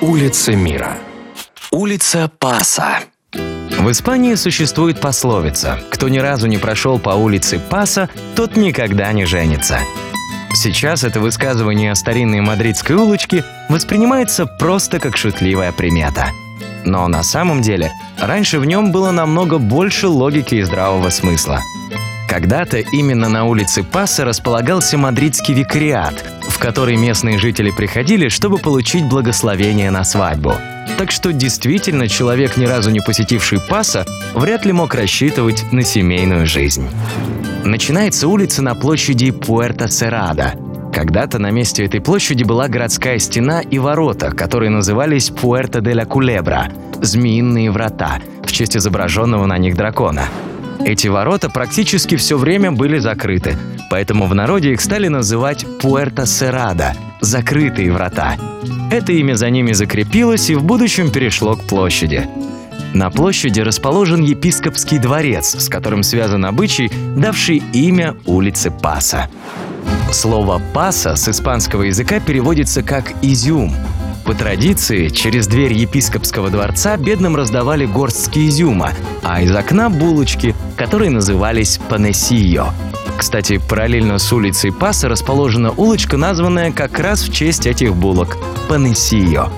Улица мира. Улица Паса. В Испании существует пословица «Кто ни разу не прошел по улице Паса, тот никогда не женится». Сейчас это высказывание о старинной мадридской улочке воспринимается просто как шутливая примета. Но на самом деле раньше в нем было намного больше логики и здравого смысла. Когда-то именно на улице Паса располагался мадридский викариат, в который местные жители приходили, чтобы получить благословение на свадьбу. Так что действительно человек, ни разу не посетивший Паса, вряд ли мог рассчитывать на семейную жизнь. Начинается улица на площади Пуэрто-Серада. Когда-то на месте этой площади была городская стена и ворота, которые назывались Пуэрто де ла Кулебра – «Змеиные врата», в честь изображенного на них дракона. Эти ворота практически все время были закрыты, поэтому в народе их стали называть Пуэрто-Серада – «закрытые врата». Это имя за ними закрепилось и в будущем перешло к площади. На площади расположен епископский дворец, с которым связан обычай, давший имя улице Паса. Слово «паса» с испанского языка переводится как «изюм». По традиции, через дверь епископского дворца бедным раздавали горстки изюма, а из окна – булочки, которые назывались «панесио». Кстати, параллельно с улицей Паса расположена улочка, названная как раз в честь этих булок – Панесио.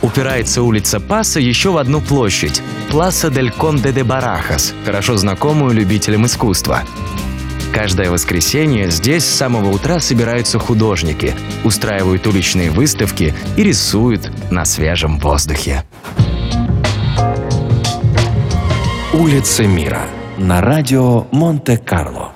Упирается улица Паса еще в одну площадь – Пласа дель Конде де Барахас, хорошо знакомую любителям искусства. Каждое воскресенье здесь с самого утра собираются художники, устраивают уличные выставки и рисуют на свежем воздухе. Улица мира на радио Монте-Карло.